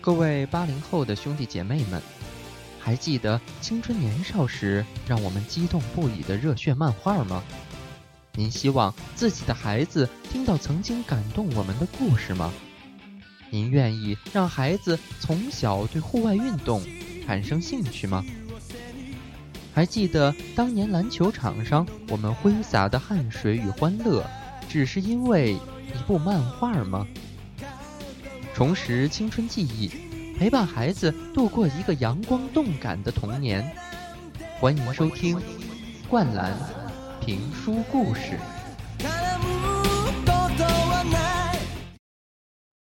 各位八零后的兄弟姐妹们，还记得青春年少时让我们激动不已的热血漫画吗？您希望自己的孩子听到曾经感动我们的故事吗？您愿意让孩子从小对户外运动产生兴趣吗？还记得当年篮球场上我们挥洒的汗水与欢乐，只是因为一部漫画吗？重拾青春记忆，陪伴孩子度过一个阳光动感的童年。欢迎收听《灌篮评书故事》。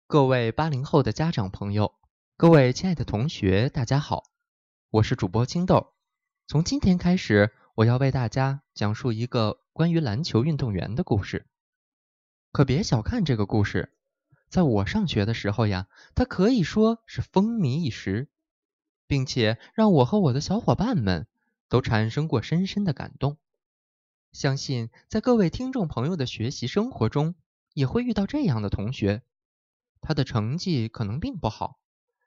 各位八零后的家长朋友，各位亲爱的同学，大家好，我是主播青豆。从今天开始，我要为大家讲述一个关于篮球运动员的故事。可别小看这个故事，在我上学的时候呀，它可以说是风靡一时，并且让我和我的小伙伴们都产生过深深的感动。相信在各位听众朋友的学习生活中，也会遇到这样的同学，他的成绩可能并不好，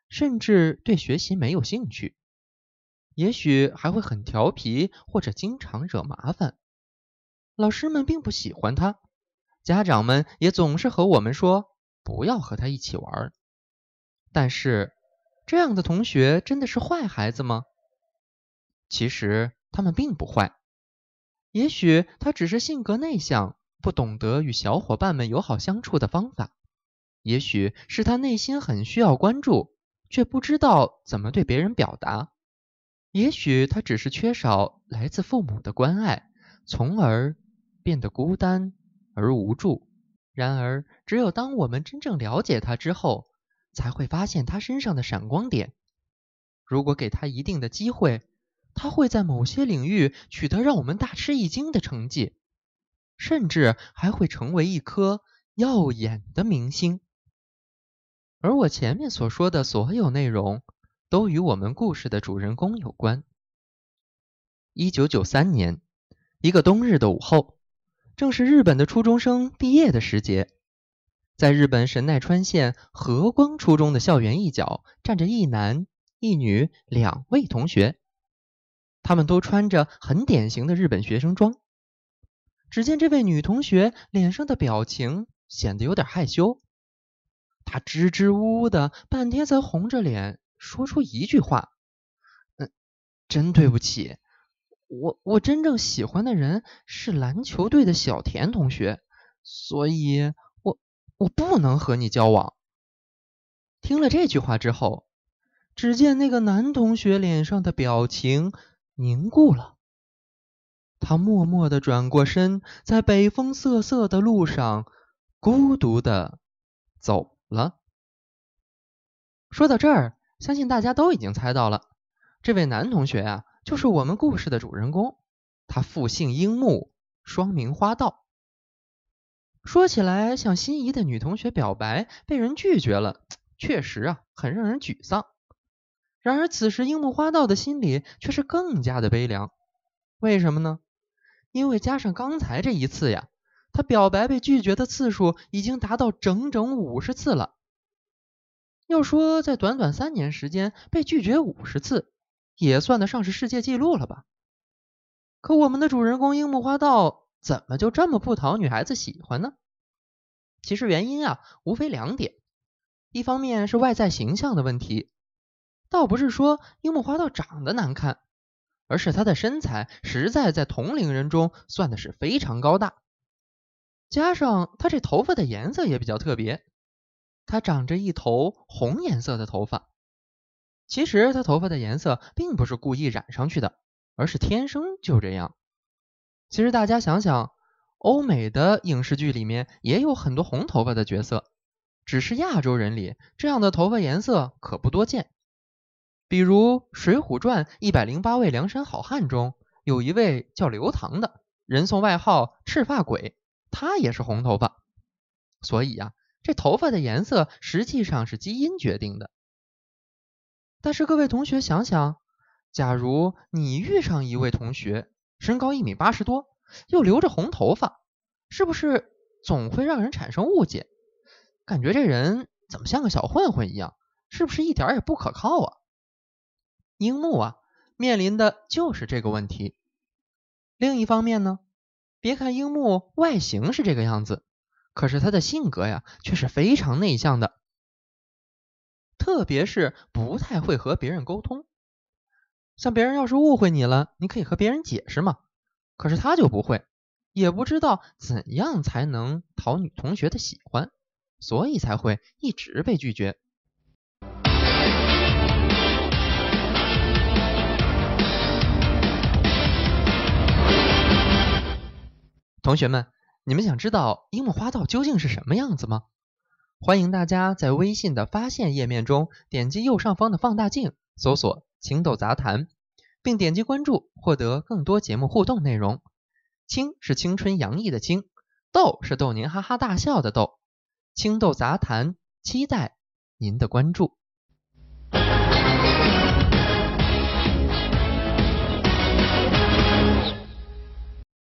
甚至对学习没有兴趣。也许还会很调皮，或者经常惹麻烦。老师们并不喜欢他，家长们也总是和我们说不要和他一起玩。但是，这样的同学真的是坏孩子吗？其实他们并不坏。也许他只是性格内向，不懂得与小伙伴们友好相处的方法。也许是他内心很需要关注，却不知道怎么对别人表达。也许他只是缺少来自父母的关爱，从而变得孤单而无助。然而，只有当我们真正了解他之后，才会发现他身上的闪光点。如果给他一定的机会，他会在某些领域取得让我们大吃一惊的成绩，甚至还会成为一颗耀眼的明星。而我前面所说的所有内容。都与我们故事的主人公有关。一九九三年，一个冬日的午后，正是日本的初中生毕业的时节。在日本神奈川县和光初中的校园一角，站着一男一女两位同学，他们都穿着很典型的日本学生装。只见这位女同学脸上的表情显得有点害羞，她支支吾吾的，半天才红着脸。说出一句话，嗯，真对不起，我我真正喜欢的人是篮球队的小田同学，所以我我不能和你交往。听了这句话之后，只见那个男同学脸上的表情凝固了，他默默的转过身，在北风瑟瑟的路上孤独的走了。说到这儿。相信大家都已经猜到了，这位男同学啊，就是我们故事的主人公。他复姓樱木，双名花道。说起来，向心仪的女同学表白被人拒绝了，确实啊，很让人沮丧。然而此时樱木花道的心里却是更加的悲凉。为什么呢？因为加上刚才这一次呀，他表白被拒绝的次数已经达到整整五十次了。要说在短短三年时间被拒绝五十次，也算得上是世界纪录了吧？可我们的主人公樱木花道怎么就这么不讨女孩子喜欢呢？其实原因啊，无非两点：一方面是外在形象的问题，倒不是说樱木花道长得难看，而是他的身材实在在同龄人中算的是非常高大，加上他这头发的颜色也比较特别。他长着一头红颜色的头发，其实他头发的颜色并不是故意染上去的，而是天生就这样。其实大家想想，欧美的影视剧里面也有很多红头发的角色，只是亚洲人里这样的头发颜色可不多见。比如《水浒传》一百零八位梁山好汉中有一位叫刘唐的，人送外号赤发鬼，他也是红头发。所以呀。这头发的颜色实际上是基因决定的，但是各位同学想想，假如你遇上一位同学，身高一米八十多，又留着红头发，是不是总会让人产生误解？感觉这人怎么像个小混混一样，是不是一点也不可靠啊？樱木啊，面临的就是这个问题。另一方面呢，别看樱木外形是这个样子，可是他的性格呀却是非常内向的，特别是不太会和别人沟通。像别人要是误会你了，你可以和别人解释嘛。可是他就不会，也不知道怎样才能讨女同学的喜欢，所以才会一直被拒绝。同学们，你们想知道樱木花道究竟是什么样子吗？欢迎大家在微信的发现页面中点击右上方的放大镜，搜索“青豆杂谈”，并点击关注，获得更多节目互动内容。青是青春洋溢的青，豆是逗您哈哈大笑的豆。青豆杂谈，期待您的关注。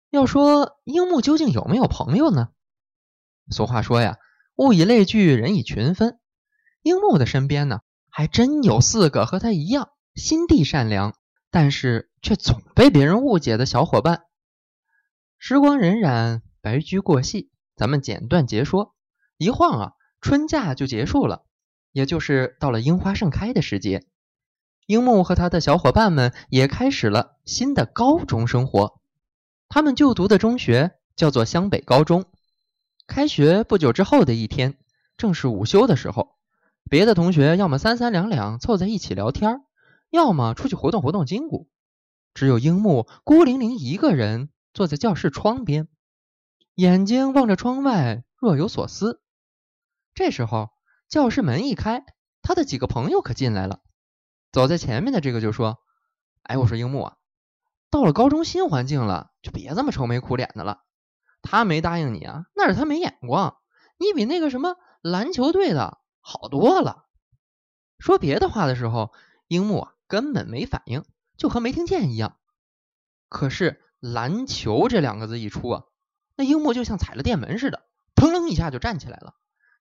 要说樱木究竟有没有朋友呢？俗话说呀，物以类聚，人以群分。樱木的身边呢，还真有四个和他一样心地善良，但是却总被别人误解的小伙伴。时光荏苒，白驹过隙，咱们简短截说。一晃啊，春假就结束了，也就是到了樱花盛开的时节。樱木和他的小伙伴们也开始了新的高中生活。他们就读的中学叫做湘北高中。开学不久之后的一天，正是午休的时候，别的同学要么三三两两凑在一起聊天，要么出去活动活动筋骨，只有樱木孤零零一个人坐在教室窗边，眼睛望着窗外，若有所思。这时候，教室门一开，他的几个朋友可进来了。走在前面的这个就说：“哎，我说樱木啊。”到了高中新环境了，就别这么愁眉苦脸的了。他没答应你啊，那是他没眼光。你比那个什么篮球队的好多了。说别的话的时候，樱木啊根本没反应，就和没听见一样。可是篮球这两个字一出啊，那樱木就像踩了电门似的，砰楞一下就站起来了，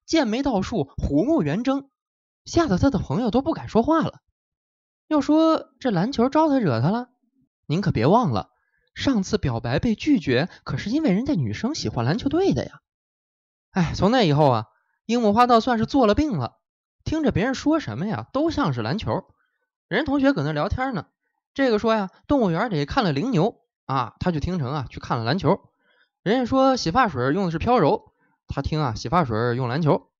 剑眉倒竖，虎目圆睁，吓得他的朋友都不敢说话了。要说这篮球招他惹他了？您可别忘了，上次表白被拒绝，可是因为人家女生喜欢篮球队的呀。哎，从那以后啊，樱木花道算是做了病了，听着别人说什么呀，都像是篮球。人同学搁那聊天呢，这个说呀，动物园里看了羚牛啊，他就听成啊去看了篮球。人家说洗发水用的是飘柔，他听啊洗发水用篮球。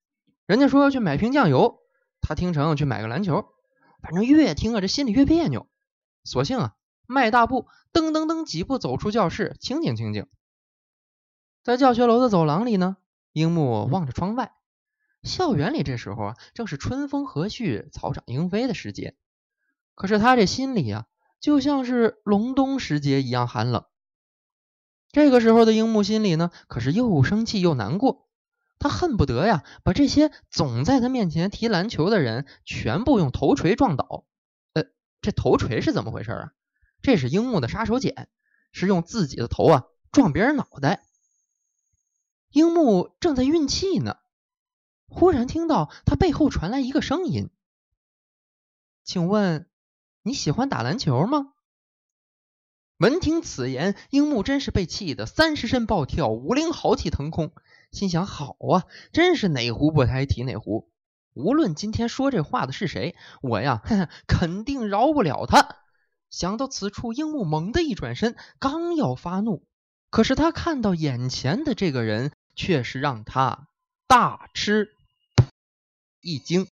人家说去买瓶酱油，他听成去买个篮球。反正越听啊，这心里越别扭。索性啊。迈大步，噔噔噔几步走出教室，清静清静。在教学楼的走廊里呢，樱木望着窗外。校园里这时候啊，正是春风和煦、草长莺飞的时节。可是他这心里啊，就像是隆冬时节一样寒冷。这个时候的樱木心里呢，可是又生气又难过。他恨不得呀，把这些总在他面前提篮球的人全部用头锤撞倒。呃，这头锤是怎么回事啊？这是樱木的杀手锏，是用自己的头啊撞别人脑袋。樱木正在运气呢，忽然听到他背后传来一个声音：“请问你喜欢打篮球吗？”闻听此言，樱木真是被气得三十身暴跳，五灵豪气腾空，心想：好啊，真是哪壶不开提哪壶。无论今天说这话的是谁，我呀，肯定饶不了他。想到此处，樱木猛地一转身，刚要发怒，可是他看到眼前的这个人，却是让他大吃一惊。